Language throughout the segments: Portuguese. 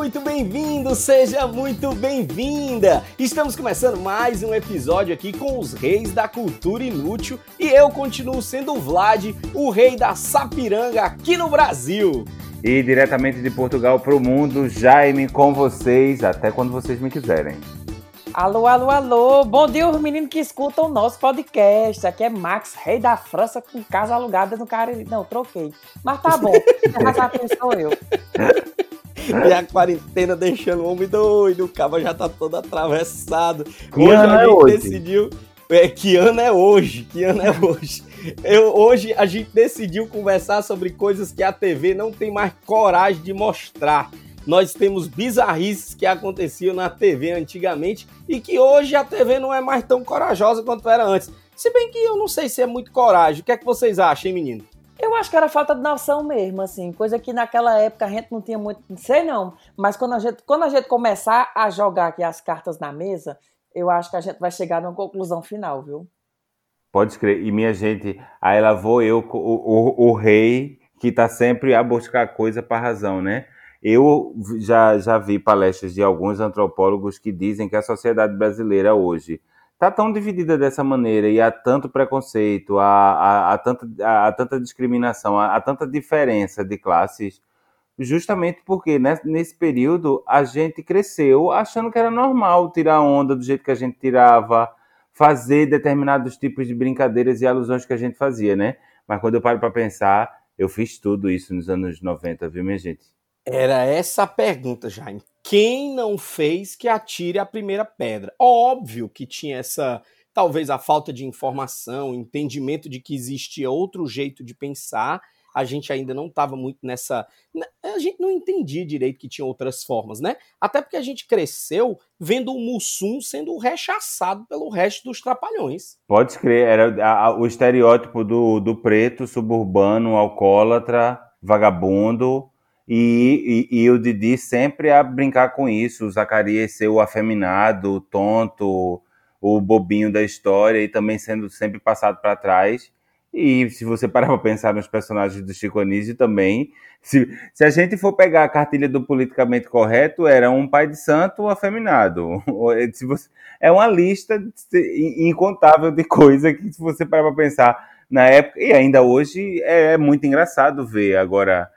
Muito bem-vindo, seja muito bem-vinda! Estamos começando mais um episódio aqui com os reis da cultura inútil e eu continuo sendo o Vlad, o rei da Sapiranga aqui no Brasil. E diretamente de Portugal para o mundo, Jaime com vocês, até quando vocês me quiserem. Alô, alô, alô! Bom dia, os meninos que escutam o nosso podcast. Aqui é Max, rei da França, com casa alugada no Cariri. Não, troquei. Mas tá bom, essa sou eu. E a quarentena deixando o homem doido, o cabo já tá todo atravessado. Que hoje a é gente hoje? decidiu. É, que ano é hoje? Que ano é hoje? Eu, hoje a gente decidiu conversar sobre coisas que a TV não tem mais coragem de mostrar. Nós temos bizarrices que aconteciam na TV antigamente e que hoje a TV não é mais tão corajosa quanto era antes. Se bem que eu não sei se é muito coragem. O que é que vocês acham, hein, menino? Acho que era falta de noção mesmo, assim. Coisa que naquela época a gente não tinha muito. Não sei não. Mas quando a gente, quando a gente começar a jogar aqui as cartas na mesa, eu acho que a gente vai chegar numa conclusão final, viu? Pode crer. E minha gente, aí lá vou eu, o, o, o rei, que tá sempre a buscar coisa para razão, né? Eu já, já vi palestras de alguns antropólogos que dizem que a sociedade brasileira hoje está tão dividida dessa maneira e há tanto preconceito, há, há, há tanta, há, há tanta discriminação, há, há tanta diferença de classes, justamente porque nesse, nesse período a gente cresceu achando que era normal tirar onda do jeito que a gente tirava, fazer determinados tipos de brincadeiras e alusões que a gente fazia, né? Mas quando eu paro para pensar, eu fiz tudo isso nos anos 90, viu, minha gente? Era essa a pergunta, Jaime. Quem não fez que atire a primeira pedra? Óbvio que tinha essa, talvez a falta de informação, entendimento de que existia outro jeito de pensar. A gente ainda não estava muito nessa. A gente não entendia direito que tinha outras formas, né? Até porque a gente cresceu vendo o Mussum sendo rechaçado pelo resto dos trapalhões. Pode crer, era o estereótipo do, do preto, suburbano, alcoólatra, vagabundo, e, e, e o Didi sempre a brincar com isso, o Zacarias ser o afeminado, o tonto, o bobinho da história, e também sendo sempre passado para trás. E se você parar para pensar nos personagens do Chico Anísio também, se, se a gente for pegar a cartilha do politicamente correto, era um pai de santo afeminado. Se você, é uma lista incontável de coisas que, se você parar para pensar na época, e ainda hoje é, muito engraçado ver. Agora,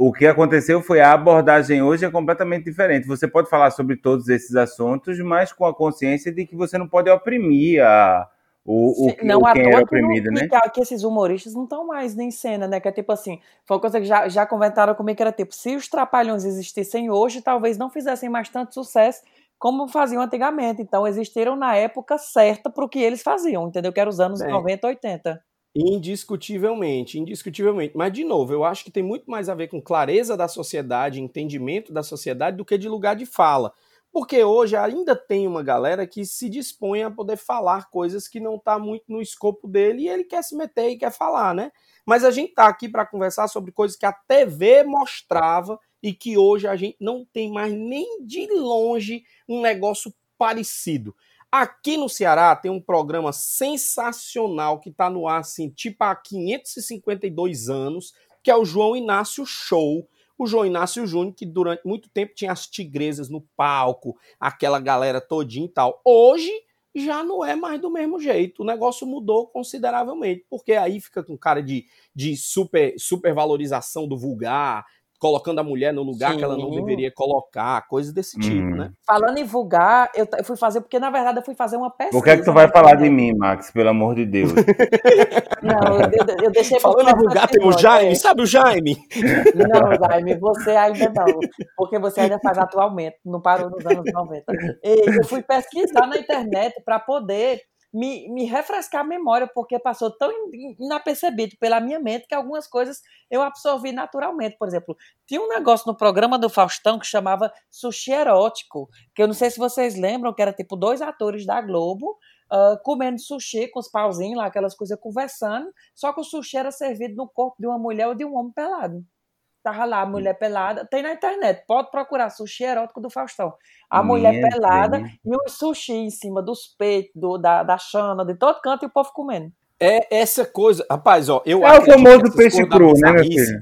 o que aconteceu foi a abordagem hoje é completamente diferente. Você pode falar sobre todos esses assuntos, mas com a consciência de que você não pode oprimir a, o, o, que- não o quem era não- oprimido, né? que, esses humoristas não estão mais em cena, né? Que é tipo assim, foi uma coisa que já, já comentaram comigo que era tipo, se os trapalhões existissem hoje, talvez não fizessem mais tanto sucesso como faziam antigamente. Então existiram na época certa pro que eles faziam, entendeu? Que era os anos Bem. 90, 80. Indiscutivelmente, indiscutivelmente. Mas, de novo, eu acho que tem muito mais a ver com clareza da sociedade, entendimento da sociedade, do que de lugar de fala. Porque hoje ainda tem uma galera que se dispõe a poder falar coisas que não está muito no escopo dele e ele quer se meter e quer falar, né? Mas a gente tá aqui para conversar sobre coisas que a TV mostrava e que hoje a gente não tem mais nem de longe um negócio parecido. Aqui no Ceará tem um programa sensacional que está no ar, assim, tipo há 552 anos, que é o João Inácio Show. O João Inácio Júnior, que durante muito tempo tinha as tigresas no palco, aquela galera todinha e tal. Hoje já não é mais do mesmo jeito. O negócio mudou consideravelmente, porque aí fica com cara de, de super, supervalorização do vulgar, colocando a mulher no lugar que ela não Sim. deveria colocar, coisas desse tipo, Uhum. né? Falando em vulgar, eu, eu fui fazer, porque na verdade eu fui fazer uma pesquisa. Por que é que tu vai falar de mim, Max? Pelo amor de Deus. Não, eu, eu, deixei Falando em vulgar, tem o Jaime, é. sabe o Jaime? Não, Jaime, você ainda não, porque você ainda faz atualmente, não parou nos anos 90. E eu fui pesquisar na internet para poder me, me refrescar a memória, porque passou tão inapercebido pela minha mente que algumas coisas eu absorvi naturalmente. Por exemplo, tinha um negócio no programa do Faustão que chamava Sushi Erótico, que eu não sei se vocês lembram, que era tipo dois atores da Globo uh, comendo sushi com os pauzinhos lá, aquelas coisas, conversando, só que o sushi era servido no corpo de uma mulher ou de um homem pelado. Tava lá a mulher pelada, tem na internet, pode procurar sushi erótico do Faustão. A mulher Minha pelada e o sushi em cima dos peitos, do, da, da chana, de todo canto e o povo comendo. É essa coisa, rapaz, ó, eu É o famoso peixe cru, né, meu filho?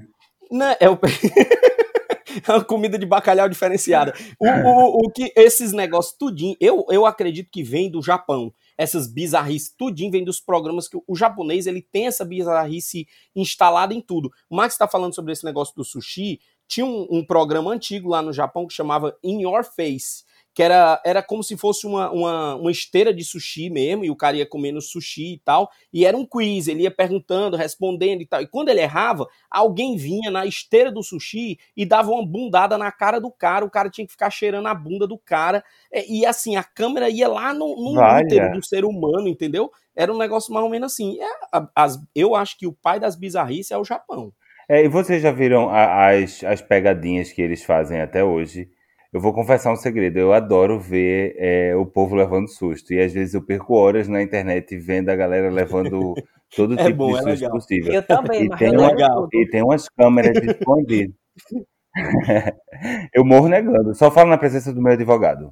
Não, é o é uma comida de bacalhau diferenciada. O, o, o, que esses negócios tudinho, eu, eu acredito que vem do Japão essas bizarrices, tudinho vem dos programas que o japonês ele tem essa bizarrice instalada em tudo. O Max está falando sobre esse negócio do sushi. Tinha um, um, programa antigo lá no Japão que chamava In Your Face, que era, era como se fosse uma, uma, uma esteira de sushi mesmo, e o cara ia comendo sushi e tal, e era um quiz, ele ia perguntando, respondendo e tal. E quando ele errava, alguém vinha na esteira do sushi e dava uma bundada na cara do cara, o cara tinha que ficar cheirando a bunda do cara, é, e assim, a câmera ia lá no, no útero do ser humano, entendeu? Era um negócio mais ou menos assim. É, as, eu acho que o pai das bizarrices é o Japão. É, e vocês já viram a, as, as pegadinhas que eles fazem até hoje? Eu vou confessar um segredo, eu adoro ver é, o povo levando susto. E às vezes eu perco horas na internet vendo a galera levando todo é tipo bom, de é susto possível. Eu também, e tem, uma, e tem umas câmeras escondidas. eu morro negando, só falo na presença do meu advogado.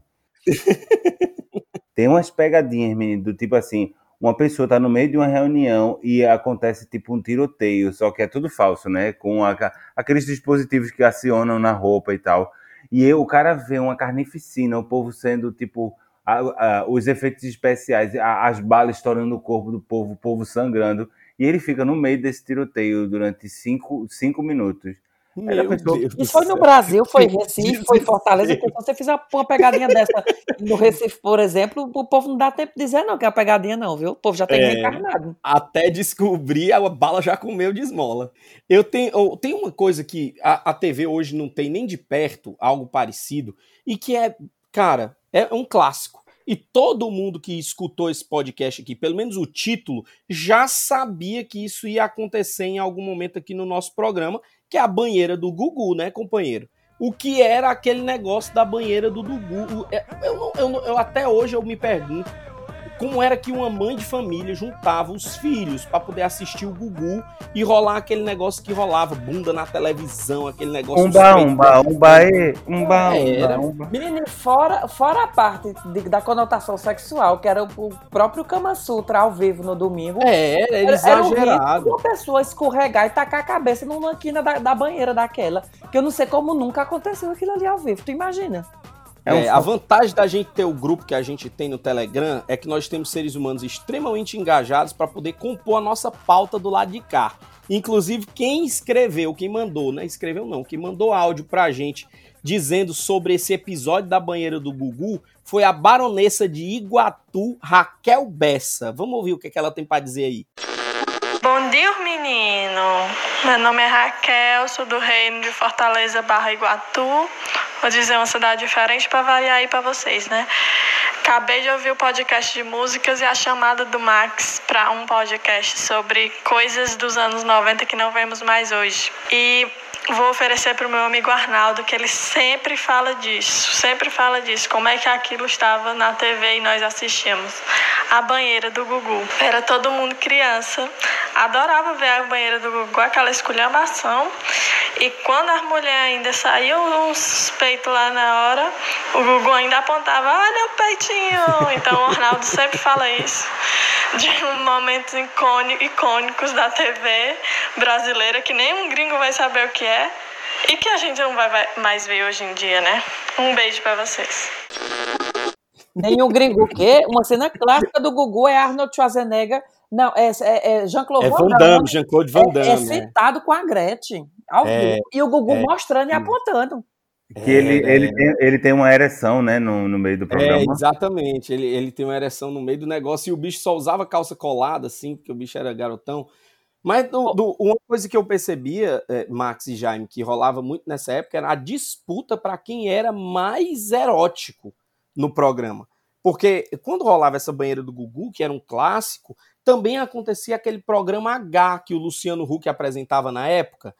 tem umas pegadinhas, menino, do tipo assim, uma pessoa tá no meio de uma reunião e acontece tipo um tiroteio, só que é tudo falso, né? Com a, aqueles dispositivos que acionam na roupa e tal. E eu, o cara vê uma carnificina, o povo sendo tipo. A, a, os efeitos especiais, a, as balas estourando no corpo do povo, o povo sangrando. E ele fica no meio desse tiroteio durante cinco, cinco minutos. Isso foi no Brasil, foi Recife, foi Fortaleza. Se você fizer uma pegadinha dessa no Recife, por exemplo, o povo não dá tempo de dizer não que é uma pegadinha, não, viu? O povo já tem é, reencarnado. Até descobrir, a bala já comeu de esmola. Eu tenho, eu tenho uma coisa que a, a TV hoje não tem nem de perto, algo parecido, e que é, cara, é um clássico. E todo mundo que escutou esse podcast aqui, pelo menos o título, já sabia que isso ia acontecer em algum momento aqui no nosso programa que é a banheira do Gugu, né, companheiro? O que era aquele negócio da banheira do Gugu? É, eu, eu, eu, eu até hoje eu me pergunto como era que uma mãe de família juntava os filhos para poder assistir o Gugu e rolar aquele negócio que rolava, bunda na televisão, aquele negócio. Umba, umba, umba, umba, era. umba. Menino, fora, fora a parte de, da conotação sexual, que era o, o, próprio Kama Sutra ao vivo no domingo. É, era, era exagerado. Uma pessoa escorregar e tacar a cabeça numa quina da, da banheira daquela, que eu não sei como nunca aconteceu aquilo ali ao vivo, tu imagina? É um... é, a vantagem da gente ter o grupo que a gente tem no Telegram é que nós temos seres humanos extremamente engajados para poder compor a nossa pauta do lado de cá. Inclusive, quem escreveu, quem mandou, né? Escreveu não, quem mandou áudio pra gente dizendo sobre esse episódio da banheira do Gugu foi a baronessa de Iguatu, Raquel Bessa. Vamos ouvir o que, é que ela tem para dizer aí. Bom dia, menino. Meu nome é Raquel, sou do reino de Fortaleza barra Iguatu. Vou dizer uma cidade diferente para variar aí para vocês, né? Acabei de ouvir o podcast de músicas e a chamada do Max para um podcast sobre coisas dos anos 90 que não vemos mais hoje. E vou oferecer para o meu amigo Arnaldo, que ele sempre fala disso, sempre fala disso, como é que aquilo estava na TV e nós assistíamos. A banheira do Gugu. Era todo mundo criança, adorava ver a banheira do Gugu, aquela esculhambação. E quando as mulheres ainda saíam uns peitos lá na hora, o Gugu ainda apontava, olha o peitinho. Então o Arnaldo sempre fala isso. De momentos icônicos da TV brasileira que nem um gringo vai saber o que é e que a gente não vai mais ver hoje em dia, né? Um beijo para vocês. Nenhum gringo o quê? Uma cena clássica do Gugu é Arnold Schwarzenegger. Não, é, é, é Jean-Claude é Van Damme. Jean-Claude Van Damme. É, é sentado com a Gretchen. Ao é, e o Gugu é, mostrando e apontando. Que ele, é, ele, tem, ele tem uma ereção, né, no, no meio do programa. É, exatamente. Ele, ele tem uma ereção no meio do negócio e o bicho só usava calça colada, assim, porque o bicho era garotão. Mas do, do, uma coisa que eu percebia, é, Max e Jaime, que rolava muito nessa época, era a disputa para quem era mais erótico no programa. Porque quando rolava essa banheira do Gugu, que era um clássico, também acontecia aquele programa H que o Luciano Huck apresentava na época,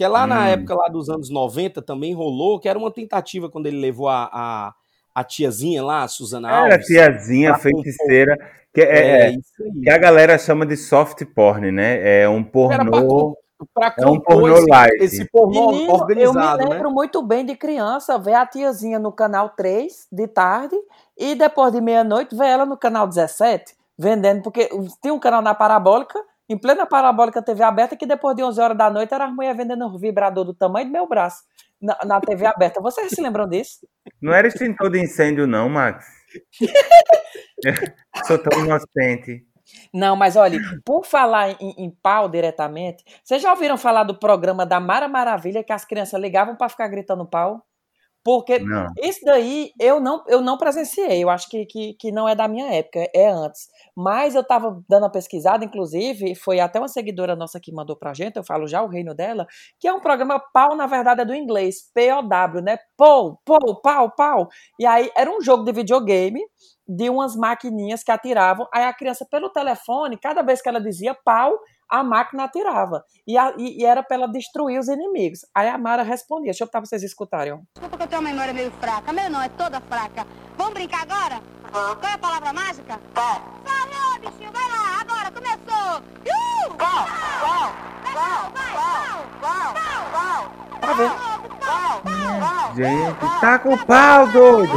que é lá na Hum. época lá dos anos 90 também rolou, que era uma tentativa quando ele levou a, a, a tiazinha lá, a Suzana Era Alves. tiazinha, pra compor. feiticeira, que é, É, é- isso aí. que a galera chama de soft porn, né? É um Era pra, pornô, é um pornô light. esse pornô Menino, organizado, eu me né? lembro muito bem de criança ver a tiazinha no canal 3 de tarde e depois de meia-noite ver ela no canal 17 vendendo, porque tinha um canal na Parabólica, em plena Parabólica TV aberta, que depois de 11 horas da noite era as mulheres vendendo um vibrador do tamanho do meu braço na, na TV aberta. Vocês se lembram disso? Não era extintor de incêndio, não, Max. Sou tão inocente. Não, mas olha, por falar em, em pau diretamente, vocês já ouviram falar do programa da Mara Maravilha que as crianças ligavam para ficar gritando pau? Porque Não. Isso daí eu não, eu não presenciei, eu acho que, que, que não é da minha época, é antes. Mas eu tava dando uma pesquisada, inclusive, foi até uma seguidora nossa que mandou pra gente, eu falo já o reino dela, que é um programa pau, na verdade, é do inglês, P-O-W, né? Pou, pou, pau, pau. E aí era um jogo de videogame de umas maquininhas que atiravam, aí a criança pelo telefone, cada vez que ela dizia pau, a máquina atirava. E, a- e- e era pra ela destruir os inimigos. Aí a Mara respondia, deixa eu botar pra vocês escutarem. Desculpa que eu tenho uma memória meio fraca. Meu não, é toda fraca. Vamos brincar agora? Qual é a palavra mágica? Pau. Falou, bichinho, vai lá. Agora, começou. Uh! Pau, pau, pau, pau, pau, pau, Tá vendo? pau, pau, Gente, tá com pau, doido!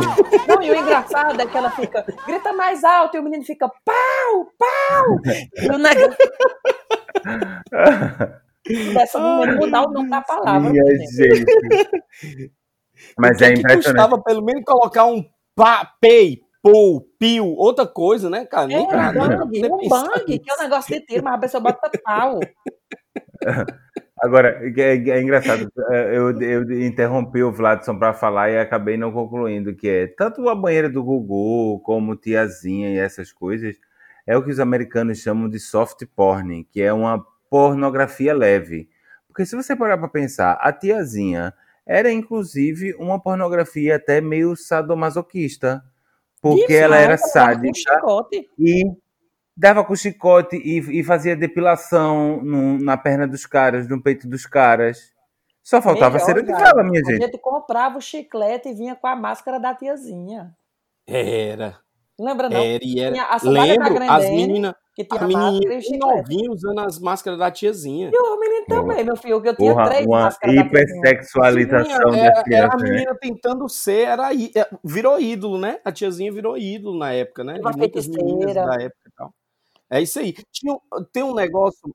Não, e o engraçado é que ela fica, grita mais alto, e o menino fica, pau, pau! E o negócio dessa menina mudar o nome da palavra. Mas é impressionante. custava pelo menos colocar um pá, pei, pou, pio, outra coisa, né, cara? É, Nem um bang, nem um bang, que é um negócio de tiro, mas a pessoa bota pau. Agora, é, é engraçado, é, eu, eu interrompi o Vladson para falar e acabei não concluindo, que é tanto a banheira do Gugu como tiazinha e essas coisas, é o que os americanos chamam de soft porn, que é uma pornografia leve. Porque se você parar para pensar, a tiazinha era inclusive uma pornografia até meio sadomasoquista, porque Isso, ela era dava Com sádica chicote. e dava com chicote e, e fazia depilação no- na perna dos caras, no peito dos caras. Só faltava Melhor, cera de cara. vela, minha A gente. gente comprava o chiclete e vinha com a máscara da tiazinha. Era, Lembra não? era e era. A sandália da Lembro, as meninas, que tinha a o novinhas usando as máscaras da tiazinha. E o menino também, meu filho, que eu tinha Porra, três uma máscaras da tiazinha. hipersexualização das era, era a né? menina tentando ser, era é, virou ídolo, né? A tiazinha virou ídolo na época, né? Uma De muitas meninas feiticeira. da época e tal. É isso aí. Tinha, tem um negócio,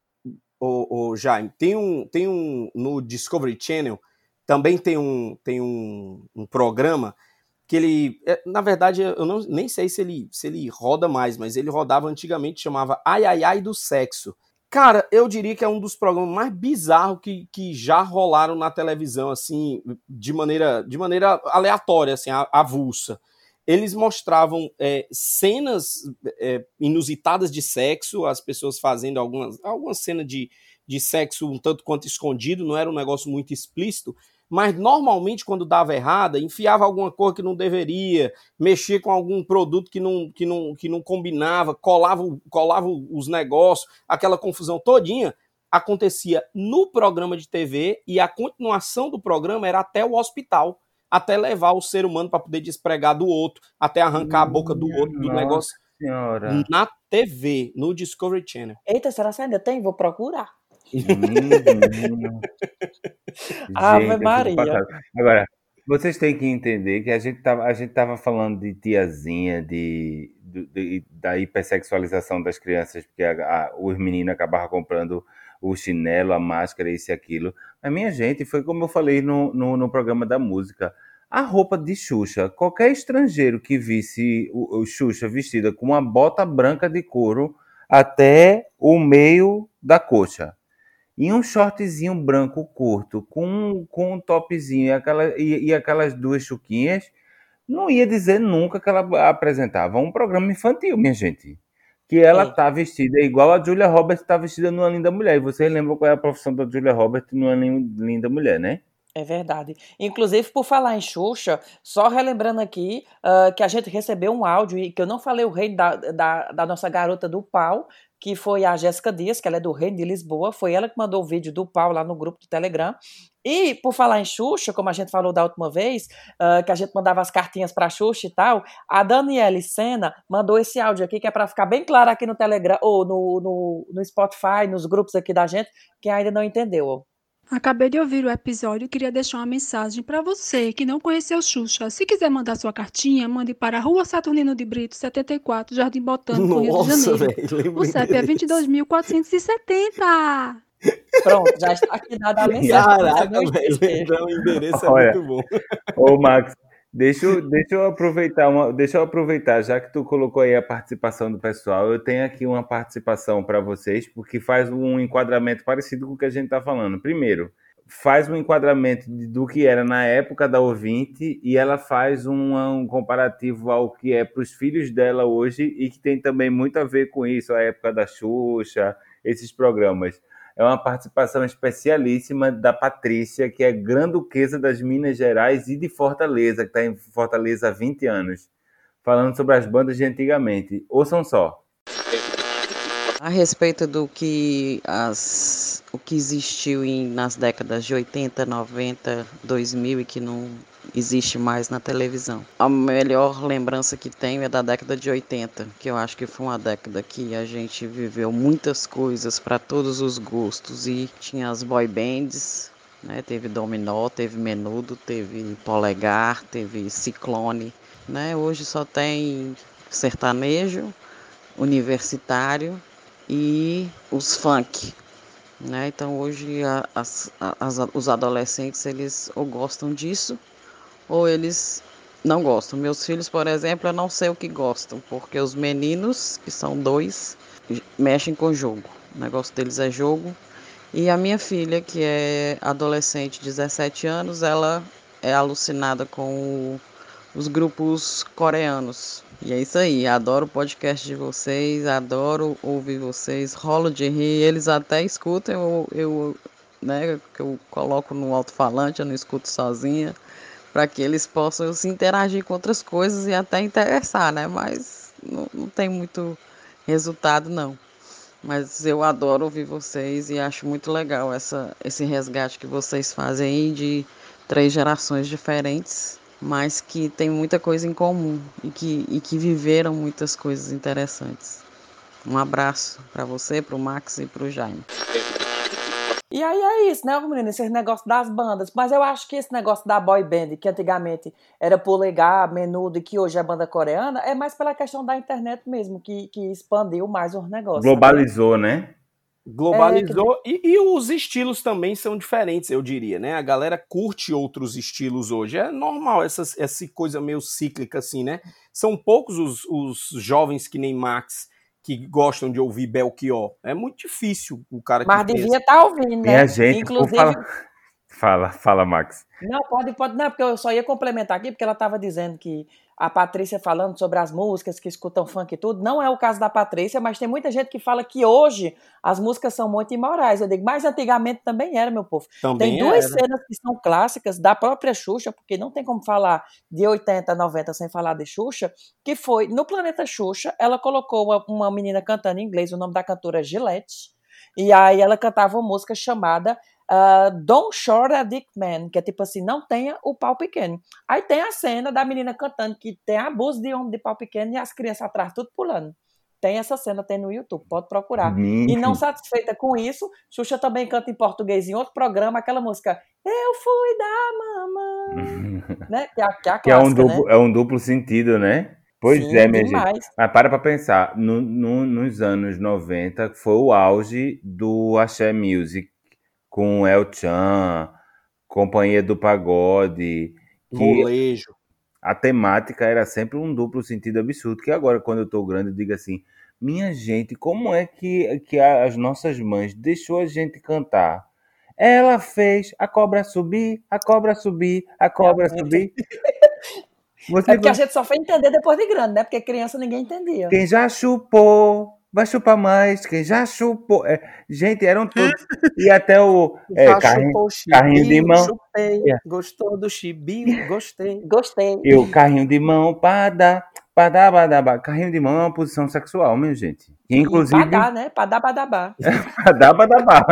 o, Jaime, tem um, tem um no Discovery Channel, também tem um, tem um, um programa que ele, é, na verdade, eu não, nem sei se ele, se ele roda mais, mas ele rodava antigamente, chamava Ai Ai Ai do Sexo. Cara, eu diria que é um dos programas mais bizarros que, que já rolaram na televisão, assim, de maneira, de maneira aleatória, assim, avulsa. Eles mostravam é, cenas é, inusitadas de sexo, as pessoas fazendo algumas, alguma cena de, de sexo um tanto quanto escondido, não era um negócio muito explícito, mas normalmente quando dava errada, enfiava alguma coisa que não deveria, mexia com algum produto que não, que não, que não combinava, colava, colava os negócios, aquela confusão todinha, acontecia no programa de TV e a continuação do programa era até o hospital, até levar o ser humano para poder despregar do outro, até arrancar a boca do outro, do Nossa negócio Senhora. na TV, no Discovery Channel. Eita, será que ainda tem? Vou procurar. Uhum. Ave Gente, fico Maria. Agora, vocês têm que entender que a gente tava, a gente tava falando de tiazinha, de, do- de- da hipersexualização das crianças, porque a- a- os meninos acabavam comprando o chinelo, a máscara, isso e aquilo. Mas, minha gente, foi como eu falei no, no, no programa da música. A roupa de Xuxa, qualquer estrangeiro que visse o, o Xuxa vestida com uma bota branca de couro até o meio da coxa e um shortzinho branco curto, com, com um topzinho e, aquela, e, e aquelas duas chuquinhas, não ia dizer nunca que ela apresentava um programa infantil, minha gente. Que ela É. tá vestida igual a Julia Roberts tá vestida numa Linda Mulher. E vocês lembram qual é a profissão da Julia Roberts numa Lin- Linda Mulher, né? É verdade. Inclusive, por falar em Xuxa, só relembrando aqui uh, que a gente recebeu um áudio e que eu não falei o rei da, da, da nossa garota do pau, que foi a Jéssica Dias, que ela é do Reino de Lisboa, foi ela que mandou o vídeo do pau lá no grupo do Telegram. E, por falar em Xuxa, como a gente falou da última vez, uh, que a gente mandava as cartinhas para Xuxa e tal, a Daniela Sena mandou esse áudio aqui, que é para ficar bem claro aqui no Telegram, ou no, no, no Spotify, nos grupos aqui da gente, quem ainda não entendeu. Acabei de ouvir o episódio e queria deixar uma mensagem para você que não conheceu Xuxa. Se quiser mandar sua cartinha, mande para a Rua Saturnino de Brito, 74, Jardim Botânico, Rio de Janeiro. véi, O CEP é 22.470. Pronto, já está aqui dada a mensagem. Caraca, velho, lembrar o endereço é Olha. muito bom. Ô, Max, deixa eu, deixa eu aproveitar uma, deixa eu aproveitar, já que tu colocou aí a participação do pessoal, eu tenho aqui uma participação para vocês, porque faz um enquadramento parecido com o que a gente está falando. Primeiro, faz um enquadramento do que era na época da ouvinte e ela faz um, um comparativo ao que é para os filhos dela hoje e que tem também muito a ver com isso, a época da Xuxa, esses programas. É uma participação especialíssima da Patrícia, que é granduquesa das Minas Gerais e de Fortaleza, que está em Fortaleza há 20 anos, falando sobre as bandas de antigamente. Ouçam só. A respeito do que as o que existiu em, nas décadas de 80, 90, 2000 e que não existe mais na televisão. A melhor lembrança que tenho é da década de 80, que eu acho que foi uma década que a gente viveu muitas coisas para todos os gostos e tinha as boy bands, né? Teve Dominó, teve Menudo, teve Polegar, teve Ciclone, né? Hoje só tem sertanejo, universitário e os funk. Né? Então hoje a- as- a- as- os adolescentes eles ou gostam disso ou eles não gostam. Meus filhos, por exemplo, eu não sei o que gostam, porque os meninos, que são dois, mexem com jogo. O negócio deles é jogo. E a minha filha, que é adolescente, 17 anos, ela é alucinada com os grupos coreanos. E é isso aí, adoro o podcast de vocês, adoro ouvir vocês, rolo de rir, eles até escutam, eu, eu né, que eu coloco no alto-falante, eu não escuto sozinha, para que eles possam se interagir com outras coisas e até interessar, né? Mas não, não tem muito resultado, não. Mas eu adoro ouvir vocês e acho muito legal essa, esse resgate que vocês fazem aí de três gerações diferentes, mas que tem muita coisa em comum e que, e que viveram muitas coisas interessantes. Um abraço para você, para o Max e para o Jaime. E aí é isso, né, menino? Esse negócio das bandas. Mas eu acho que esse negócio da boy band, que antigamente era polegar, menudo e que hoje é banda coreana, é mais pela questão da internet mesmo, que, que expandiu mais os negócios. Globalizou, né? Globalizou e, e os estilos também são diferentes, eu diria, né? A galera curte outros estilos hoje. É normal essa, essa coisa meio cíclica, assim, né? São poucos os, os jovens que nem Max que gostam de ouvir Belchior. É muito difícil o cara que Mas devia estar ouvindo, né? Minha gente, por Inclusive, fala... fala, Max. Não, pode, pode, não, porque eu só ia complementar aqui, porque ela estava dizendo que a Patrícia falando sobre as músicas que escutam funk e tudo, não é o caso da Patrícia, mas tem muita gente que fala que hoje as músicas são muito imorais. Eu digo, mas antigamente também era, meu povo. Também tem duas era. cenas que são clássicas da própria Xuxa, porque não tem como falar de 80, 90 sem falar de Xuxa, que foi, no Planeta Xuxa, ela colocou uma, uma menina cantando em inglês, o nome da cantora é Gillette, e aí ela cantava uma música chamada uh, Don't Short a Dick Man, que é tipo assim, não tenha o pau pequeno. Aí tem a cena da menina cantando que tem abuso de homem de pau pequeno e as crianças atrás tudo pulando. Tem essa cena, tem no YouTube, pode procurar. E não satisfeita com isso, Xuxa também canta em português em outro programa, aquela música Eu fui da mamãe, né? Que é que é a Que é um, clássica, duplo, né? é um duplo sentido, né? Pois Sim, é, minha gente. demais. Mas para pra pensar, no, no- nos anos 90 foi o auge do Axé Music, com El Chan, Companhia do Pagode, Molejo. a temática era sempre um duplo sentido absurdo, que agora, quando eu tô grande, eu digo assim, minha gente, como é que, que as nossas mães deixou a gente cantar? Ela fez a cobra subir, a cobra subir, a cobra subir. Você É porque a gente só foi entender depois de grande, né? Porque criança ninguém entendia. Quem já chupou vai chupar mais, quem já chupou. É, gente, eram todos. E até o é, Já carrinho, chupou o carrinho de chibinho, mão. chupei. É. Gostou do chibinho? Gostei. Gostei. E o carrinho de mão, padá, padá, badá. Carrinho de mão é uma posição sexual, minha gente. E, inclusive. Padá, né? Padá, badabá. Padá, badá.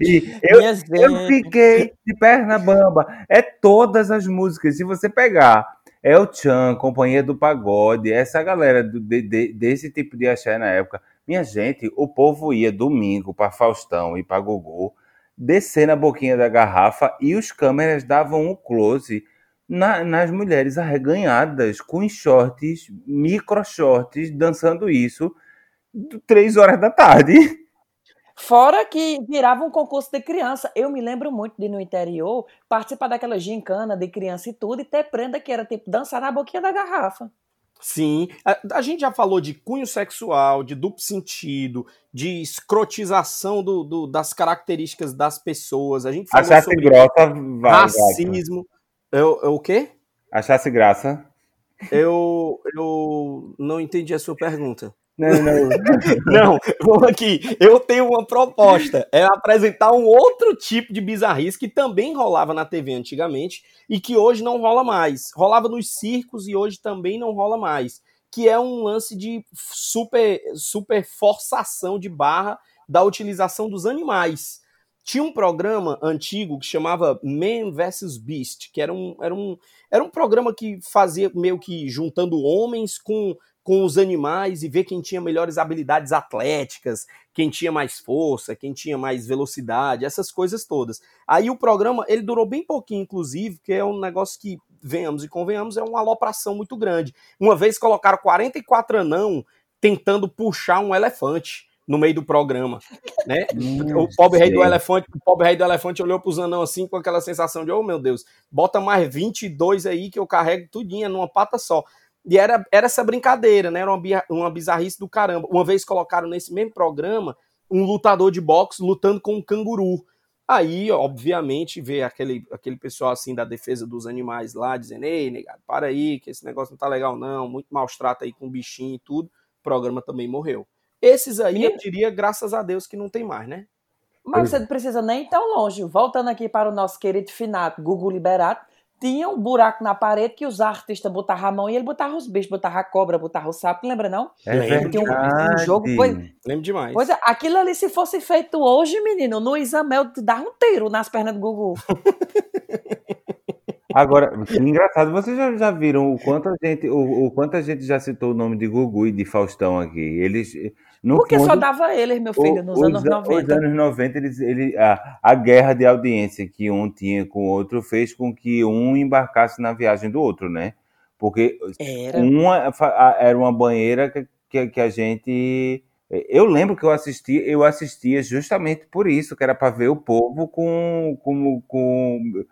e eu, eu fiquei de perna bamba. É todas as músicas. Se você pegar El Chan, Companhia do Pagode, essa galera do- de- de- desse tipo de axé na época, minha gente, o povo ia domingo para Faustão e para Gugu, descer na boquinha da garrafa e os câmeras davam um close na- nas mulheres arreganhadas, com shorts, micro shorts, dançando isso, três horas da tarde. Fora que virava um concurso de criança. Eu me lembro muito de no interior participar daquela gincana de criança e tudo, e ter prenda que era tipo dançar na boquinha da garrafa. Sim, a, a gente já falou de cunho sexual, de duplo sentido, de escrotização do, do- das características das pessoas. A gente falou Achasse sobre grossa, vai, racismo. Eu, eu- o quê? Achasse graça. Eu, eu não entendi a sua pergunta. Não, não. Não, vamos aqui. Eu tenho uma proposta. É apresentar um outro tipo de bizarrice que também rolava na TV antigamente e que hoje não rola mais. Rolava nos circos e hoje também não rola mais. Que é um lance de super, super forçação de barra da utilização dos animais. Tinha um programa antigo que chamava Man vs Beast, que era um, era um, era um programa que fazia meio que juntando homens com com os animais e ver quem tinha melhores habilidades atléticas, quem tinha mais força, quem tinha mais velocidade, essas coisas todas. Aí o programa, ele durou bem pouquinho, inclusive, que é um negócio que, venhamos e convenhamos, é uma alopração muito grande. Uma vez colocaram 44 anão tentando puxar um elefante no meio do programa, né? o pobre rei do elefante, o pobre rei do elefante olhou pros anão assim com aquela sensação de, oh meu Deus, bota mais 22 aí que eu carrego tudinho numa pata só. E era, era essa brincadeira, né? Era uma, uma bizarrice do caramba. Uma vez colocaram nesse mesmo programa um lutador de boxe lutando com um canguru. Aí, obviamente, vê aquele, aquele pessoal assim da defesa dos animais lá dizendo: Ei, negado, para aí, que esse negócio não tá legal, não. Muito maus trata aí com bichinho e tudo. O programa também morreu. Esses aí, eu diria, graças a Deus, que não tem mais, né? Mas você não precisa nem ir tão longe. Voltando aqui para o nosso querido Finato, Gugu Liberato, tinha um buraco na parede que os artistas botavam a mão e ele botava os bichos, botava a cobra, botava o sapo, lembra não? É Lembro. Um, um jogo, pois, Lembro demais. pois é, aquilo ali se fosse feito hoje, menino, no Isamel te dava um tiro nas pernas do Gugu. Agora, engraçado, vocês já, já viram o quanto a gente, o, o quanto a gente já citou o nome de Gugu e de Faustão aqui. Eles, no Porque fundo, só dava eles, meu filho, nos os, anos Os 90. anos 90, eles, ele, a, a guerra de audiência que um tinha com o outro fez com que um embarcasse na viagem do outro, né? Porque Era. uma era uma banheira que, que, que a gente. Eu lembro que eu assistia, eu assistia justamente por isso, que era para ver o povo com, com, com-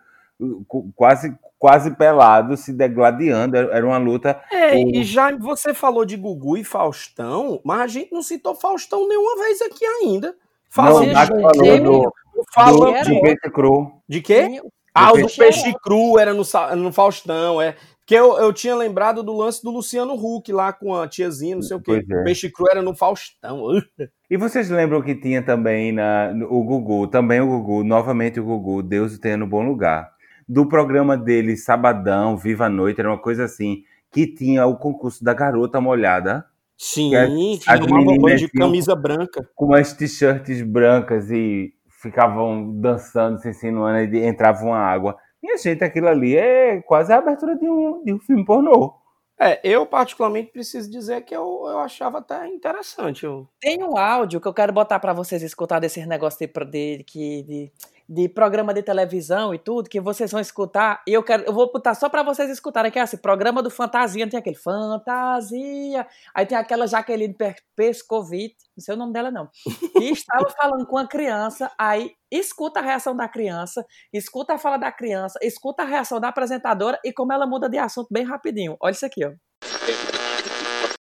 quase, quase pelado, se degladiando. Era era uma luta. É, o- e já você falou de Gugu e Faustão, mas a gente não citou Faustão nenhuma vez aqui ainda. Não, Falando o Nath gente, falou do, de- do peixe cru. de quê? Ah, o do peixe- cru era no, no Faustão, é. Porque eu, eu tinha lembrado do lance do Luciano Huck lá com a tiazinha, não sei o quê. É. O peixe cru era no Faustão. E vocês lembram que tinha também na, no- o Gugu, também o Gugu, novamente o Gugu, Deus o tenha no bom lugar. Do programa dele, Sabadão, Viva a Noite, era uma coisa assim, que tinha o concurso da garota molhada, Sim, as- que as meninas de camisa branca. com umas t-shirts brancas e ficavam dançando, se insinuando, e entrava uma água. Minha gente, aquilo ali é quase a abertura de um, de um filme pornô. É, eu particularmente preciso dizer que eu, eu achava até interessante. Eu... Tem um áudio que eu quero botar pra vocês escutar desses negócios de, de, de, de, programa de televisão e tudo, que vocês vão escutar. E eu quero, eu vou botar só pra vocês escutarem, que é assim, programa do Fantasia, tem aquele Fantasia. Aí tem aquela Jaqueline Pescovitch, não sei o nome dela não. E estava falando com a criança, aí escuta a reação da criança, escuta a fala da criança, escuta a reação da apresentadora e como ela muda de assunto bem rapidinho. Olha isso aqui, ó.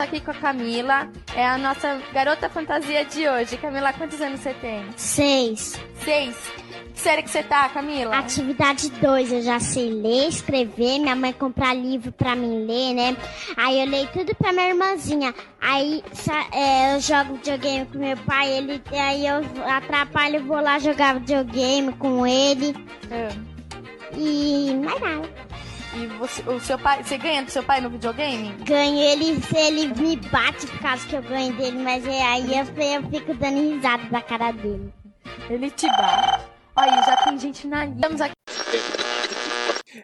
Aqui com a Camila, é a nossa garota fantasia de hoje. Camila, quantos anos você tem? Seis. Seis. Que série que você tá, Camila? Atividade 2, eu já sei ler, escrever, minha mãe comprar livro pra mim ler, né? Aí eu leio tudo pra minha irmãzinha. Aí é, eu jogo videogame com meu pai, ele, aí eu atrapalho, vou lá jogar videogame com ele. É. E mais nada. E você, o seu pai, você ganha do seu pai no videogame? Ganho ele, ele me bate por causa que eu ganho dele, mas é, aí eu, eu fico dando risada da cara dele. Ele te bate. Olha, já tem gente na linha. Estamos aqui.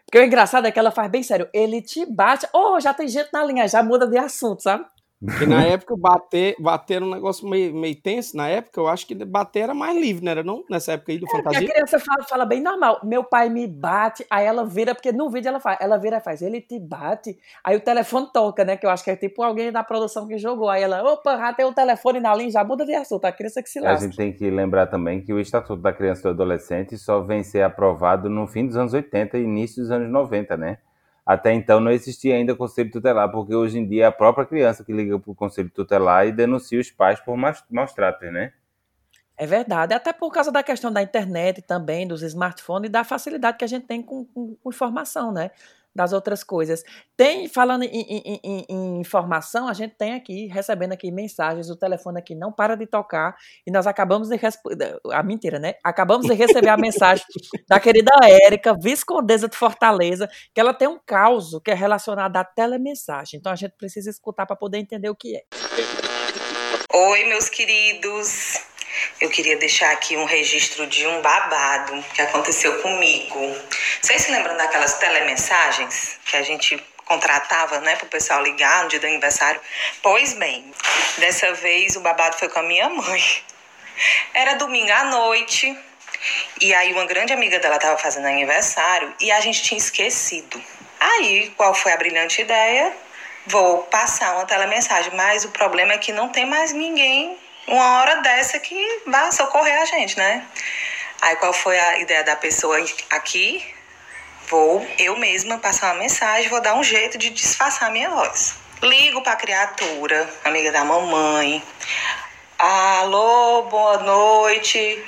Porque o engraçado é que ela faz bem sério. Ele te bate. Oh, já tem gente na linha, já muda de assunto, sabe? Porque na época bater, bater era um negócio meio, meio tenso. Na época, eu acho que bater era mais livre, não era não? Nessa época aí do É, fantasia. a criança fala, fala bem normal. Meu pai me bate, aí ela vira, porque no vídeo ela faz, ela vira e faz, ele te bate. Aí o telefone toca, né? Que eu acho que é tipo alguém da produção que jogou. Aí ela, opa, já tem o telefone na linha, já muda de assunto. A criança que se A lasca. gente tem que lembrar também que o Estatuto da Criança e do Adolescente só vem ser aprovado no fim dos anos 80 e início dos anos 90, né? Até então não existia ainda conselho tutelar, porque hoje em dia é a própria criança que liga para o conselho tutelar e denuncia os pais por maus, tratos, né? É verdade, até por causa da questão da internet também, dos smartphones e da facilidade que a gente tem com, com- com informação, né? Das outras coisas. Tem, falando em, em- em- em informação, a gente tem aqui, recebendo aqui mensagens, o telefone aqui não para de tocar, e nós acabamos de responder. A mentira, né? Acabamos de receber a mensagem da querida Érica, Viscondesa de Fortaleza, que ela tem um caos que é relacionado à telemensagem. Então a gente precisa escutar para poder entender o que é. Oi, meus queridos. Eu queria deixar aqui um registro de um babado que aconteceu comigo. Vocês se lembram daquelas telemensagens que a gente contratava, né, pro pessoal ligar no dia do aniversário? Pois bem, dessa vez o babado foi com a minha mãe. Era domingo à noite. E aí uma grande amiga dela estava fazendo aniversário e a gente tinha esquecido. Aí, qual foi a brilhante ideia? Vou passar uma telemensagem, mas o problema é que não tem mais ninguém uma hora dessa que vai socorrer a gente, né? Aí qual foi a ideia da pessoa aqui? Vou eu mesma passar uma mensagem, vou dar um jeito de disfarçar a minha voz. Ligo pra criatura, amiga da mamãe. Alô, boa noite.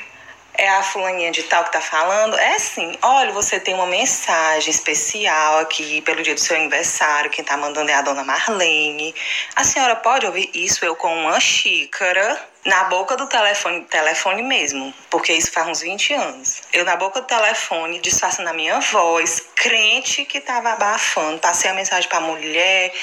É a fulaninha de tal que tá falando? É sim. Olha, você tem uma mensagem especial aqui pelo dia do seu aniversário. Quem tá mandando é a dona Marlene. A senhora pode ouvir isso eu com uma xícara na boca do telefone, telefone mesmo, porque isso faz uns 20 anos. Eu na boca do telefone, disfarçando a minha voz, crente que tava abafando. Passei a mensagem pra mulher,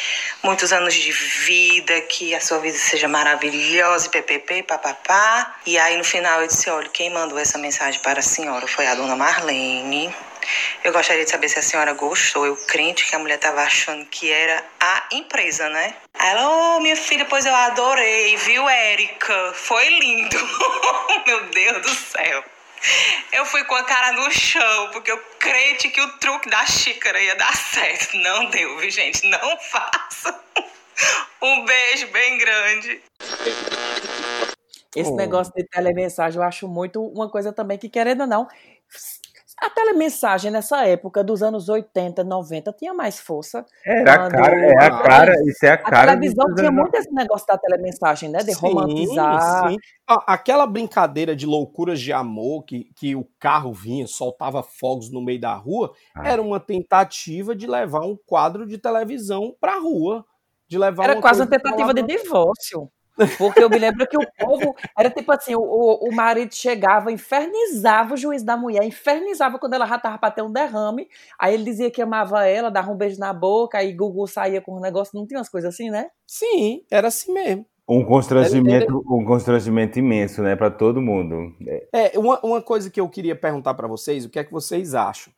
muitos anos de vida, que a sua vida seja maravilhosa, e ppp, papapá. E aí no final eu disse, olha, quem mandou essa mensagem para a senhora foi a dona Marlene. Eu gostaria de saber se a senhora gostou. Eu crente que a mulher tava achando que era a empresa, né? Ela, oh, minha filha, pois eu adorei, viu, Érica? Foi lindo. Meu Deus do céu. Eu fui com a cara no chão, porque eu crente que o truque da xícara ia dar certo. Não deu, viu, gente? Não faça. Um beijo bem grande. Esse Oh. negócio de telemensagem eu acho muito uma coisa também que, querendo ou não, a telemensagem nessa época dos anos 80, 90 tinha mais força. Era a Quando cara, é a cara, isso é a a cara televisão dos tinha muito esse negócio da telemensagem, né? De Sim, romantizar. sim. Aquela brincadeira de loucuras de amor, que, que o carro vinha, soltava fogos no meio da rua, Ah. era uma tentativa de levar um quadro de televisão pra rua. De levar Era quase uma tentativa de divórcio. Porque eu me lembro que o povo era tipo assim: o, o, marido chegava, infernizava o juiz da mulher, infernizava quando ela já tava pra ter um derrame. Aí ele dizia que amava ela, dava um beijo na boca, aí Gugu saía com um negócio, não tinha umas coisas assim, né? Sim, era assim mesmo. Um constrangimento, um constrangimento imenso, né, para todo mundo. É, uma, uma coisa que eu queria perguntar pra vocês, o que é que vocês acham?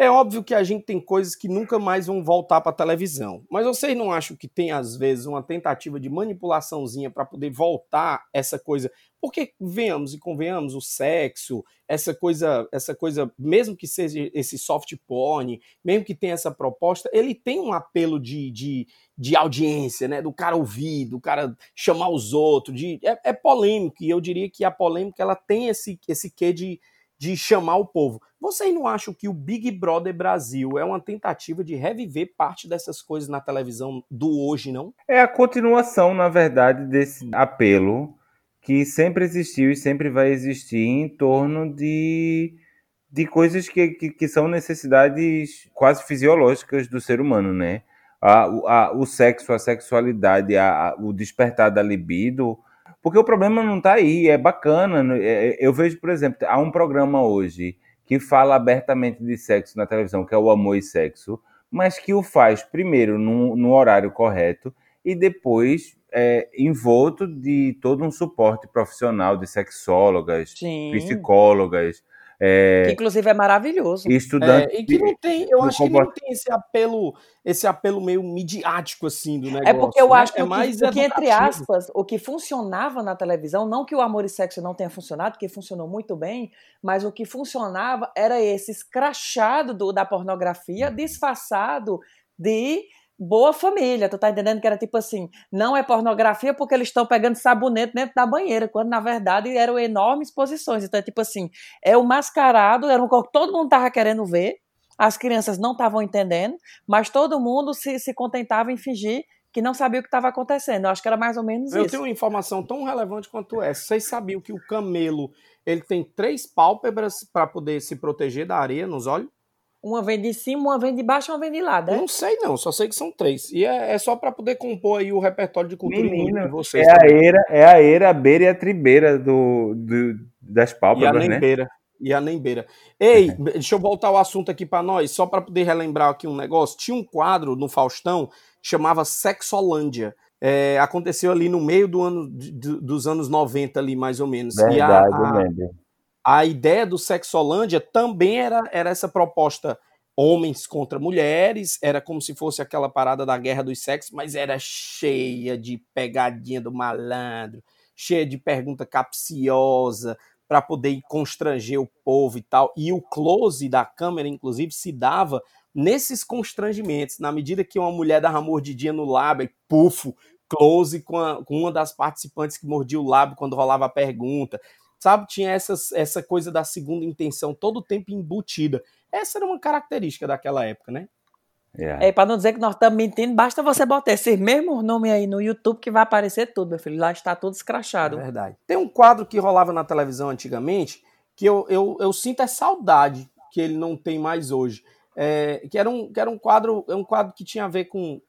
É óbvio que a gente tem coisas que nunca mais vão voltar pra televisão, mas vocês não acham que tem às vezes uma tentativa de manipulaçãozinha pra poder voltar essa coisa? Porque venhamos e convenhamos, o sexo, essa coisa, essa coisa, mesmo que seja esse soft porn, mesmo que tenha essa proposta, ele tem um apelo de, de, de audiência, né? Do cara ouvir, do cara chamar os outros, de, é, é polêmico, e eu diria que a polêmica ela tem esse, esse quê de, de chamar o povo. Vocês não acham que o Big Brother Brasil é uma tentativa de reviver parte dessas coisas na televisão do hoje, não? É a continuação, na verdade, desse apelo que sempre existiu e sempre vai existir em torno de, de coisas que, que, que são necessidades quase fisiológicas do ser humano, né? A, a, o sexo, a sexualidade, a, a, o despertar da libido, porque o problema não está aí, é bacana. né? É, é, Eu vejo, por exemplo, há um programa hoje que fala abertamente de sexo na televisão, que é o Amor e Sexo, mas que o faz primeiro no, no horário correto e depois é, envolto de todo um suporte profissional de sexólogas, Sim. psicólogas, é, Que inclusive é maravilhoso. estudantes. É, e que não tem, eu acho que não tem esse apelo, esse apelo meio midiático assim do negócio. É porque eu né? acho que, é que, mais o que, entre aspas, o que funcionava na televisão, não que o amor e sexo não tenha funcionado, porque funcionou muito bem, mas o que funcionava era esse escrachado do- da pornografia disfarçado de boa família. Tu tá entendendo que era tipo assim, não é pornografia porque eles estão pegando sabonete dentro da banheira, quando na verdade eram enormes posições. Então é tipo assim, é o mascarado, era um que todo mundo tava querendo ver, as crianças não estavam entendendo, mas todo mundo se, se contentava em fingir que não sabia o que estava acontecendo. Eu acho que era mais ou menos Eu isso. tenho uma informação tão relevante quanto essa. Vocês sabiam que o camelo ele tem três pálpebras para poder se proteger da areia nos olhos? Uma vem de cima, uma vem de baixo, uma vem de lado, Eu né? não sei não, só sei que são três. E é, é só para poder compor aí o repertório de cultura inútil de Menino, vocês. é a eira, é a eira, a beira e a tribeira do, do- das E a pálpebras, né? Nembeira. E a Nembeira. Ei, deixa eu voltar o assunto aqui para nós, só para poder relembrar aqui um negócio. Tinha um quadro no Faustão que chamava Sexolândia. É, aconteceu ali no meio do ano, de- dos anos 90 ali, mais ou menos. e a, Verdade, a- eu lembro. A ideia do Sexolândia também era, era essa proposta homens contra mulheres, era como se fosse aquela parada da guerra dos sexos, mas era cheia de pegadinha do malandro, cheia de pergunta capciosa para poder constranger o povo e tal. E o close da câmera, inclusive, se dava nesses constrangimentos, na medida que uma mulher dava mordidinha no lábio, e pufo, close com, a- com uma das participantes que mordia o lábio quando rolava a pergunta sabe? Tinha essas, essa coisa da segunda intenção todo o tempo embutida. Essa era uma característica daquela época, né? É, pra não dizer que nós estamos mentindo, basta você botar esse mesmo nome aí no YouTube que vai aparecer tudo, meu filho. Lá está tudo escrachado. É verdade. Tem um quadro que rolava na televisão antigamente que eu, eu, eu sinto é saudade que ele não tem mais hoje. É, que era um, que era um quadro, é um quadro que tinha a ver com.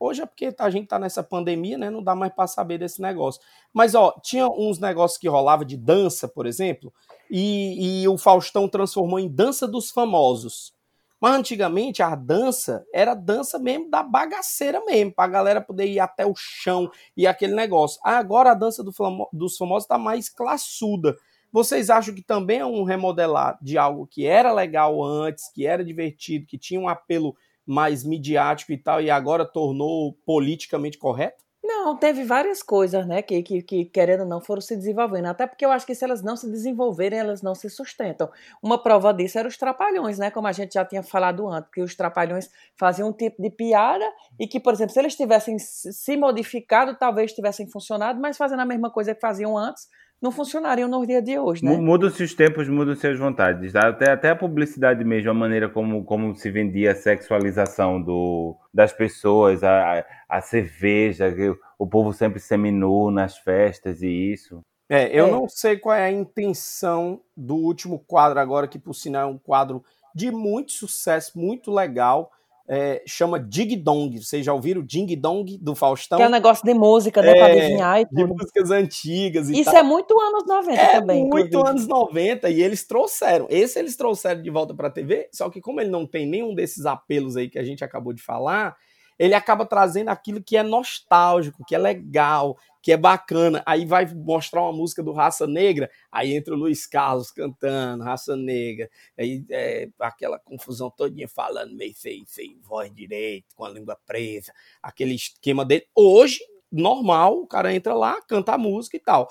Hoje é porque a gente tá nessa pandemia, né? Não dá mais para saber desse negócio. Mas, ó, tinha uns negócios que rolava de dança, por exemplo, e, e o Faustão transformou em dança dos famosos. Mas antigamente a dança era dança mesmo da bagaceira mesmo, pra galera poder ir até o chão e aquele negócio. Agora a dança do famo- dos famosos tá mais classuda. Vocês acham que também é um remodelar de algo que era legal antes, que era divertido, que tinha um apelo mais midiático e tal, e agora tornou politicamente correto? Não, teve várias coisas, né, que, que, que, querendo ou não, foram se desenvolvendo. Até porque eu acho que se elas não se desenvolverem, elas não se sustentam. Uma prova disso era os trapalhões, né, como a gente já tinha falado antes, que os trapalhões faziam um tipo de piada e que, por exemplo, se eles tivessem se modificado, talvez tivessem funcionado, mas fazendo a mesma coisa que faziam antes, não funcionariam nos dias de hoje, né? Mu- Mudam-se os tempos, mudam-se as vontades. tá? Até, até a publicidade mesmo, a maneira como, como se vendia a sexualização do, das pessoas, a, a, cerveja, que o povo sempre seminu nas festas e isso. É, eu É. não sei qual é a intenção do último quadro agora, que por sinal é um quadro de muito sucesso, muito legal. É, chama Dig Dong. Vocês já ouviram o Ding Dong do Faustão? Que é um negócio de música, né, pra adivinhar e de tudo. músicas antigas e Isso tal. é muito anos 90 É também, muito inclusive. anos 90 e eles trouxeram. Esse eles trouxeram de volta para a TV, só que como ele não tem nenhum desses apelos aí que a gente acabou de falar, ele acaba trazendo aquilo que é nostálgico, que é legal, que é bacana. Aí vai mostrar uma música do Raça Negra, aí entra o Luiz Carlos cantando Raça Negra, aí é, aquela confusão todinha falando meio sem, sem voz direito, com a língua presa, aquele esquema dele. Hoje, normal, o cara entra lá, canta a música e tal.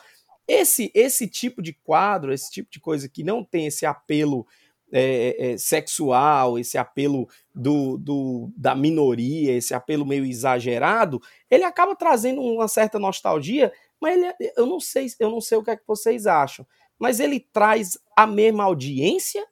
Esse, esse tipo de quadro, esse tipo de coisa que não tem esse apelo é, é, sexual, esse apelo do, do, da minoria, esse apelo meio exagerado, ele acaba trazendo uma certa nostalgia, mas ele- eu não sei, eu não sei o que é que vocês acham. mas ele traz a mesma audiência?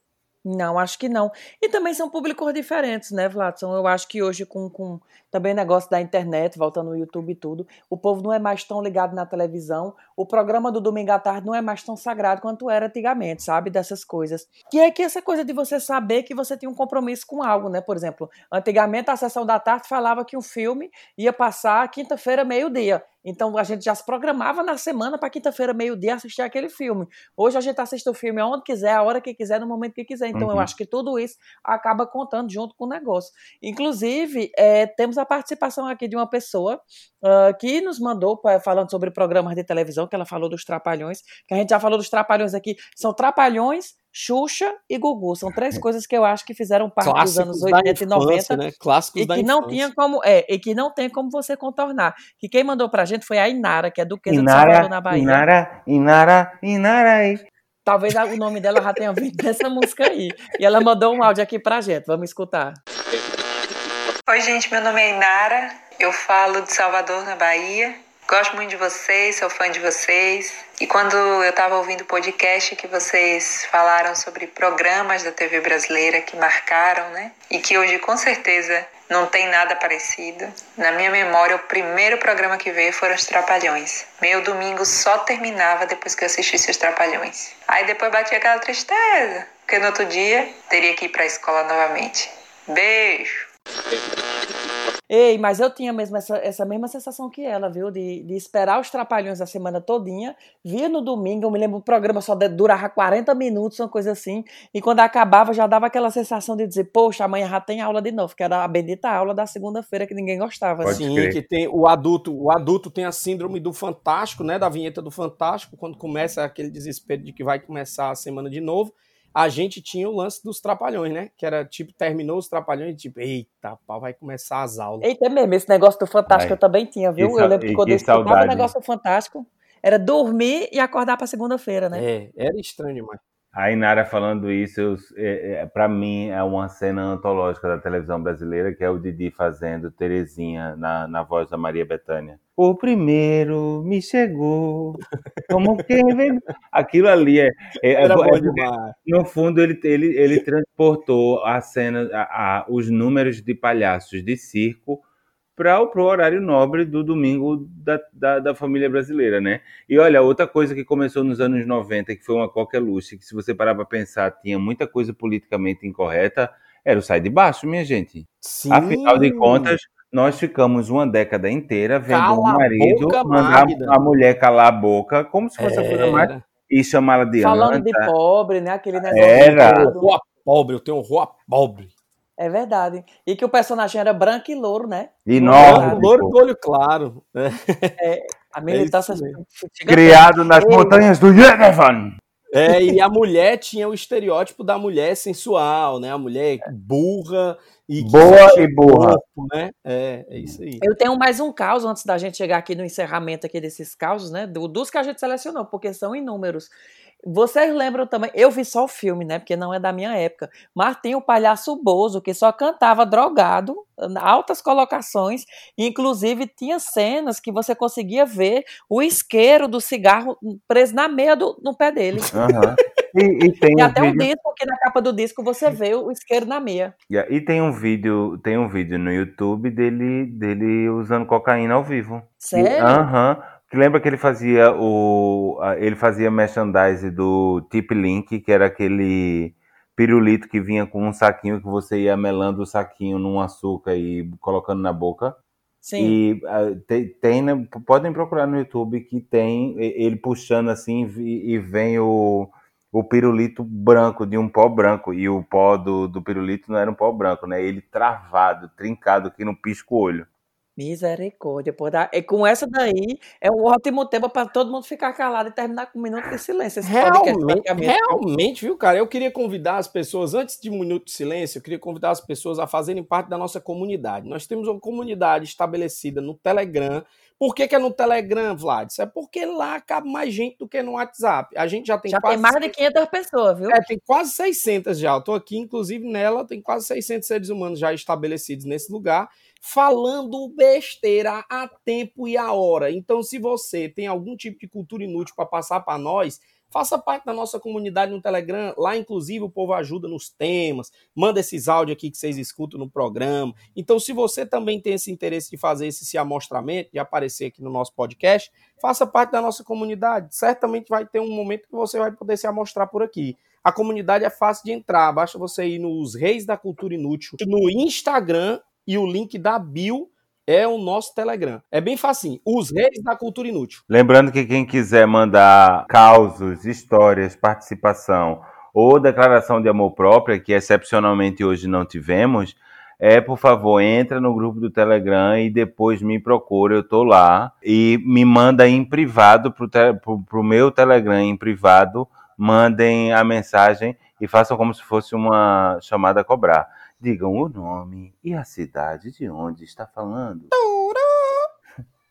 Não, acho que não. E também são públicos diferentes, né, Vladson? Eu acho que hoje, com, com também negócio da internet, voltando no YouTube e tudo, o povo não é mais tão ligado na televisão. O programa do domingo à tarde não é mais tão sagrado quanto era antigamente, sabe? Dessas coisas. Que é que essa coisa de você saber que você tem um compromisso com algo, né? Por exemplo, antigamente a sessão da tarde falava que um filme ia passar quinta-feira, meio-dia. Então a gente já se programava na semana para quinta-feira, meio-dia, assistir aquele filme. Hoje a gente assiste o filme aonde quiser, a hora que quiser, no momento que quiser. Então uhum. eu acho que tudo isso acaba contando junto com o negócio. Inclusive, é, temos a participação aqui de uma pessoa uh, que nos mandou, falando sobre programas de televisão, que ela falou dos Trapalhões, que a gente já falou dos Trapalhões aqui. São Trapalhões, Xuxa e Gugu. São três coisas que eu acho que fizeram parte Clássicos dos anos 80 infância, e 90. Né? Clássicos e que não infância. tinha como. É, e que não tem como você contornar. Que quem mandou pra gente foi a Inara, que é do Queza Inara, de Salvador, na Bahia. Inara, Inara, Inara aí. Talvez o nome dela já tenha vindo dessa música aí. E ela mandou um áudio aqui pra gente. Vamos escutar. Oi, gente. Meu nome é Inara. Eu falo de Salvador, na Bahia. Gosto muito de vocês, sou fã de vocês. E quando eu estava ouvindo o podcast que vocês falaram sobre programas da TV brasileira que marcaram, né? E que hoje com certeza não tem nada parecido. Na minha memória, o primeiro programa que veio foram os Trapalhões. Meu domingo só terminava depois que eu assistisse os Trapalhões. Aí depois batia aquela tristeza, porque no outro dia teria que ir para a escola novamente. Beijo! Ei, mas eu tinha mesmo essa, essa mesma sensação que ela, viu? De, de esperar os trapalhões a semana todinha, via no domingo, eu me lembro o programa só durava 40 minutos, uma coisa assim, e quando acabava já dava aquela sensação de dizer, poxa, amanhã já tem aula de novo, que era a bendita aula da segunda-feira que ninguém gostava. Pode Sim, crer. que tem o adulto, o adulto tem a síndrome do fantástico, né? Da vinheta do fantástico, quando começa aquele desespero de que vai começar a semana de novo a gente tinha o lance dos trapalhões, né? Que era tipo, terminou os trapalhões, tipo, eita, pau, vai começar as aulas. Eita, é mesmo, esse negócio do Fantástico eu também tinha, viu? eu lembro que quando eu estudava o negócio do Fantástico, era dormir e acordar pra segunda-feira, né? É, era estranho demais. A Inara falando isso, é, é, para mim é uma cena antológica da televisão brasileira, que é o Didi fazendo Terezinha na, na voz da Maria Bethânia. O primeiro me chegou, como quem vem... Aquilo ali é... é, é, é no fundo, ele, ele, ele transportou a cena, a, a, os números de palhaços de circo para o horário nobre do domingo da, da, da, família brasileira, né? E olha, outra coisa que começou nos anos 90, que foi uma qualquer luxo, que se você parar para pensar, tinha muita coisa politicamente incorreta, era o Sai de Baixo, minha gente. Sim. Afinal de contas, nós ficamos uma década inteira vendo Cala um marido boca, mandar a mulher calar a boca, como se fosse a coisa mais... E chamá-la de Falando anta. de pobre, né? Aquele negócio. Era. Rua pobre, eu tenho rua pobre. É verdade. E que o personagem era branco e louro, né? E branco, louro do olho claro. É, a militância. É Criado nas Ei, montanhas do Yerevan. É, e a mulher tinha o estereótipo da mulher sensual, né? A mulher burra e boa e burra, corpo, né? É, é isso aí. Eu tenho mais um caso antes da gente chegar aqui no encerramento aqui desses causos, né? Do, dos que a gente selecionou, porque são inúmeros. Vocês lembram também? Eu vi só o filme, né? Porque não é da minha época. Mas tem o palhaço Bozo, que só cantava drogado, altas colocações. Inclusive, tinha cenas que você conseguia ver o isqueiro do cigarro preso na meia do, no pé dele. Uhum. E, e, tem e um até vídeo... um disco que na capa do disco você vê o isqueiro na meia. Yeah. E tem um vídeo, tem um vídeo no YouTube dele, dele usando cocaína ao vivo. Sério? Aham. Uhum. Lembra que ele fazia o. Ele fazia merchandise do Tip Link, que era aquele pirulito que vinha com um saquinho que você ia melando o saquinho num açúcar e colocando na boca. Sim. E tem, tem, podem procurar no YouTube que tem ele puxando assim e, e, vem o, o pirulito branco, de um pó branco. E o pó do, do pirulito não era um pó branco, né? Ele travado, trincado aqui no pisco-olho. Misericórdia, pô, dá e com essa daí, é um ótimo tema para todo mundo ficar calado e terminar com um minuto de silêncio esse Realmente, realmente, viu, cara? Eu queria convidar as pessoas, antes de um minuto de silêncio, eu queria convidar as pessoas a fazerem parte da nossa comunidade. Nós temos uma comunidade estabelecida no Telegram. Por que, que é no Telegram, Vlad? Isso é porque lá cabe mais gente do que no WhatsApp. A gente já tem Já quase tem mais de 500 pessoas, viu? É, tem quase 600 já. Eu tô aqui, inclusive, nela, tem quase 600 seres humanos já estabelecidos nesse lugar falando besteira a tempo e a hora. Então, se você tem algum tipo de cultura inútil para passar para nós, Faça parte da nossa comunidade no Telegram. Lá, inclusive, o povo ajuda nos temas, manda esses áudios aqui que vocês escutam no programa. Então, se você também tem esse interesse de fazer esse se amostramento, de aparecer aqui no nosso podcast, faça parte da nossa comunidade. Certamente vai ter um momento que você vai poder se amostrar por aqui. A comunidade é fácil de entrar, basta você ir nos Reis da Cultura Inútil no Instagram e o link da bio é o nosso Telegram. É bem facinho. Os Reis da Cultura Inútil. Lembrando que quem quiser mandar causos, histórias, participação ou declaração de amor própria, que excepcionalmente hoje não tivemos, é, por favor, entra no grupo do Telegram e depois me procura, eu tô lá, e me manda em privado pro, te, pro, pro meu Telegram em privado, mandem a mensagem e façam como se fosse uma chamada a cobrar. Digam o nome e a cidade de onde está falando.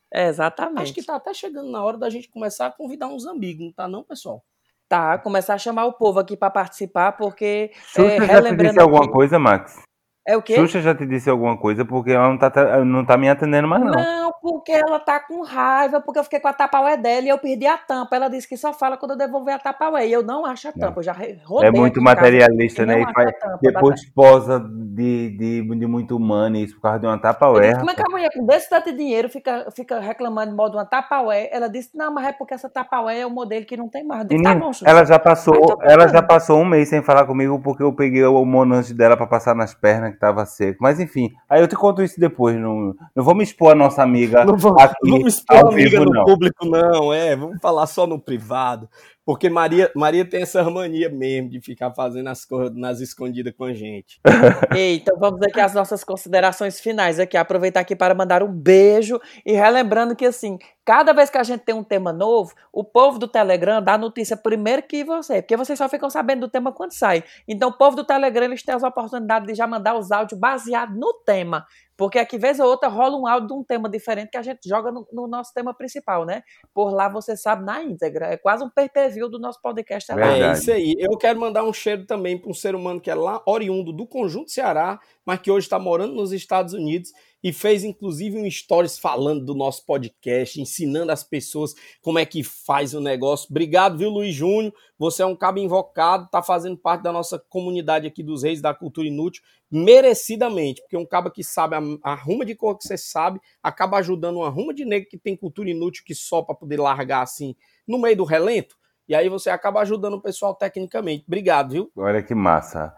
É, exatamente. Acho que tá até chegando na hora da gente começar a convidar uns amigos, não tá não, pessoal? Tá, começar a chamar o povo aqui para participar, porque Xuxa é, já alguma coisa, Max? É o quê? Xuxa já te disse alguma coisa porque ela não tá, não tá me atendendo mais, não. Não, porque ela tá com raiva, porque eu fiquei com a tapaué dela e eu perdi a tampa. Ela disse que só fala quando eu devolver a tapaué. E eu não acho a tampa. Eu já rodei É muito materialista, né? E faz, da depois posa de, de, de muito humano isso por causa de uma tapa-ué. como é que a mulher com desse tanto de dinheiro fica, fica reclamando de modo de uma tapaué? Ela disse, não, mas é porque essa tapaué é o modelo que não tem mais. Disse, tá Menino, bom, Xuxa. ela já passou, ela já passou um mês sem falar comigo porque eu peguei o monange dela pra passar nas pernas que tava seco. Mas enfim, aí eu te conto isso depois. Não, não me expor a nossa amiga Não aqui não vamos expor a amiga vivo, no não. público, não, é. Vamos falar só no privado. Porque Maria, Maria tem essa mania mesmo de ficar fazendo as coisas nas escondidas com a gente. Ei, então vamos aqui às nossas considerações finais aqui, aproveitar aqui para mandar um beijo e relembrando que assim, cada vez que a gente tem um tema novo, o povo do Telegram dá notícia primeiro que você, porque vocês só ficam sabendo do tema quando sai. Então o povo do Telegram, eles têm as oportunidades de já mandar os áudios baseados no tema. Porque aqui, vez ou outra, rola um áudio de um tema diferente que a gente joga no, no nosso tema principal, né? Por lá você sabe na íntegra. É quase um pay-per-view do nosso podcast. lá. É isso aí. Eu quero mandar um cheiro também para um ser humano que é lá oriundo do Conjunto Ceará, mas que hoje está morando nos Estados Unidos e fez inclusive um stories falando do nosso podcast, ensinando as pessoas como é que faz o negócio. Obrigado, viu, Luiz Júnior? Você é um cabo invocado, tá fazendo parte da nossa comunidade aqui dos Reis da Cultura Inútil, merecidamente, porque um cabo que sabe a, a ruma de cor que você sabe, acaba ajudando uma ruma de negro que tem cultura inútil que só para poder largar assim no meio do relento. E aí você acaba ajudando o pessoal tecnicamente. Obrigado, viu? Olha que massa.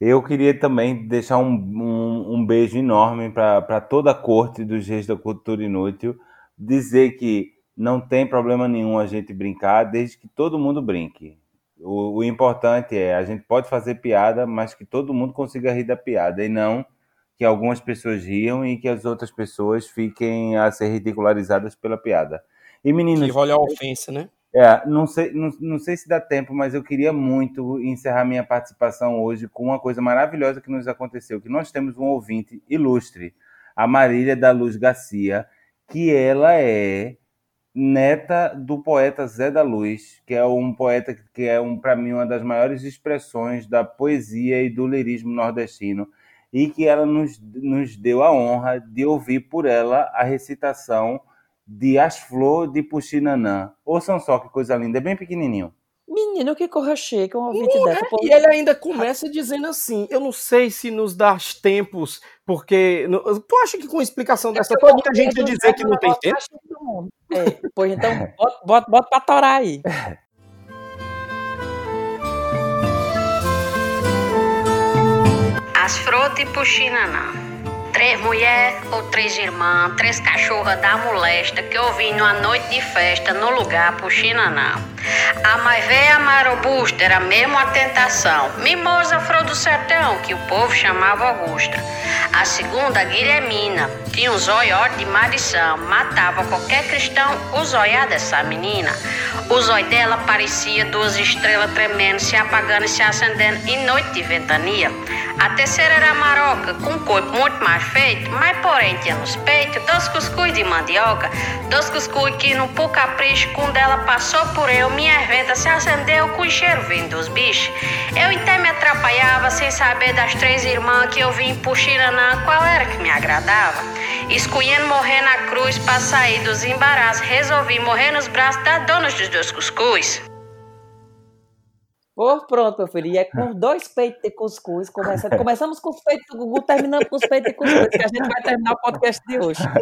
Eu queria também deixar um, um, um beijo enorme para toda a corte dos Reis da Cultura Inútil. Dizer que não tem problema nenhum a gente brincar, desde que todo mundo brinque. O, o importante é, a gente pode fazer piada, mas que todo mundo consiga rir da piada, e não que algumas pessoas riam e que as outras pessoas fiquem a ser ridicularizadas pela piada. E meninos, Que role a ofensa, né? É, não sei, não, não sei se dá tempo, mas eu queria muito encerrar minha participação hoje com uma coisa maravilhosa que nos aconteceu, que nós temos um ouvinte ilustre, a Marília da Luz Garcia, que ela é neta do poeta Zé da Luz, que é um poeta que é um para mim uma das maiores expressões da poesia e do lirismo nordestino, e que ela nos, nos deu a honra de ouvir por ela a recitação de As Flor de Puxinanã. Ouçam só que coisa linda, é bem pequenininho. Menino, que corra chique, um ouvinte Não, dessa. é, e ele ainda começa dizendo assim: eu não sei se nos dá tempos, porque. tu acha que com explicação dessa toda a gente ia dizer que não tem tempo? É, pois então, bota, bota, bota pra torar aí. As frutas e puxinanã. Três mulheres ou três irmãs, três cachorras da molesta que eu vi numa noite de festa no lugar puxinanã. A mais velha, a mais robusta, era mesmo a tentação. Mimosa flor do sertão, que o povo chamava Augusta. A segunda, Guilhermina, tinha um zóio de marição, matava qualquer cristão o zóio dessa menina. O zóio dela parecia duas estrelas tremendo, se apagando e se acendendo em noite de ventania. A terceira era a maroca, com um corpo muito mais feito, mas porém tinha nos peitos dois cuscuz de mandioca, dois cuscuz que no por capricho, quando ela passou por eu, minha venta se acendeu com o cheiro vindo dos bichos. Eu até me atrapalhava sem saber das três irmãs que eu vim em Puxiranã, qual era que me agradava. Escolhendo morrer na cruz pra sair dos embaraços, resolvi morrer nos braços das donas dos dois cuscuz. Por pronto, meu filho. E é com dois peitos de cuscuz. Começa, começamos com os peitos do Gugu, terminamos com os peitos de cuscuz, que a gente vai terminar o podcast de hoje.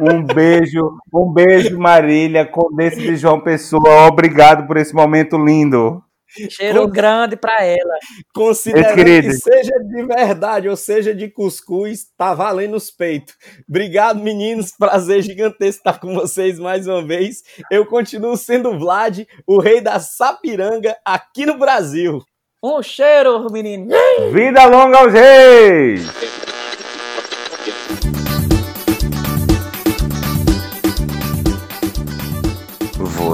Um beijo, um beijo, Marília, Condesse de João Pessoa. Obrigado por esse momento lindo. Cheiro Com- grande pra ela. Considerando que seja de verdade ou seja de cuscuz, tá valendo os peitos. Obrigado, meninos. Prazer gigantesco estar com vocês mais uma vez. Eu continuo sendo Vlad, o rei da Sapiranga aqui no Brasil. Um cheiro, menino. Vida longa aos reis!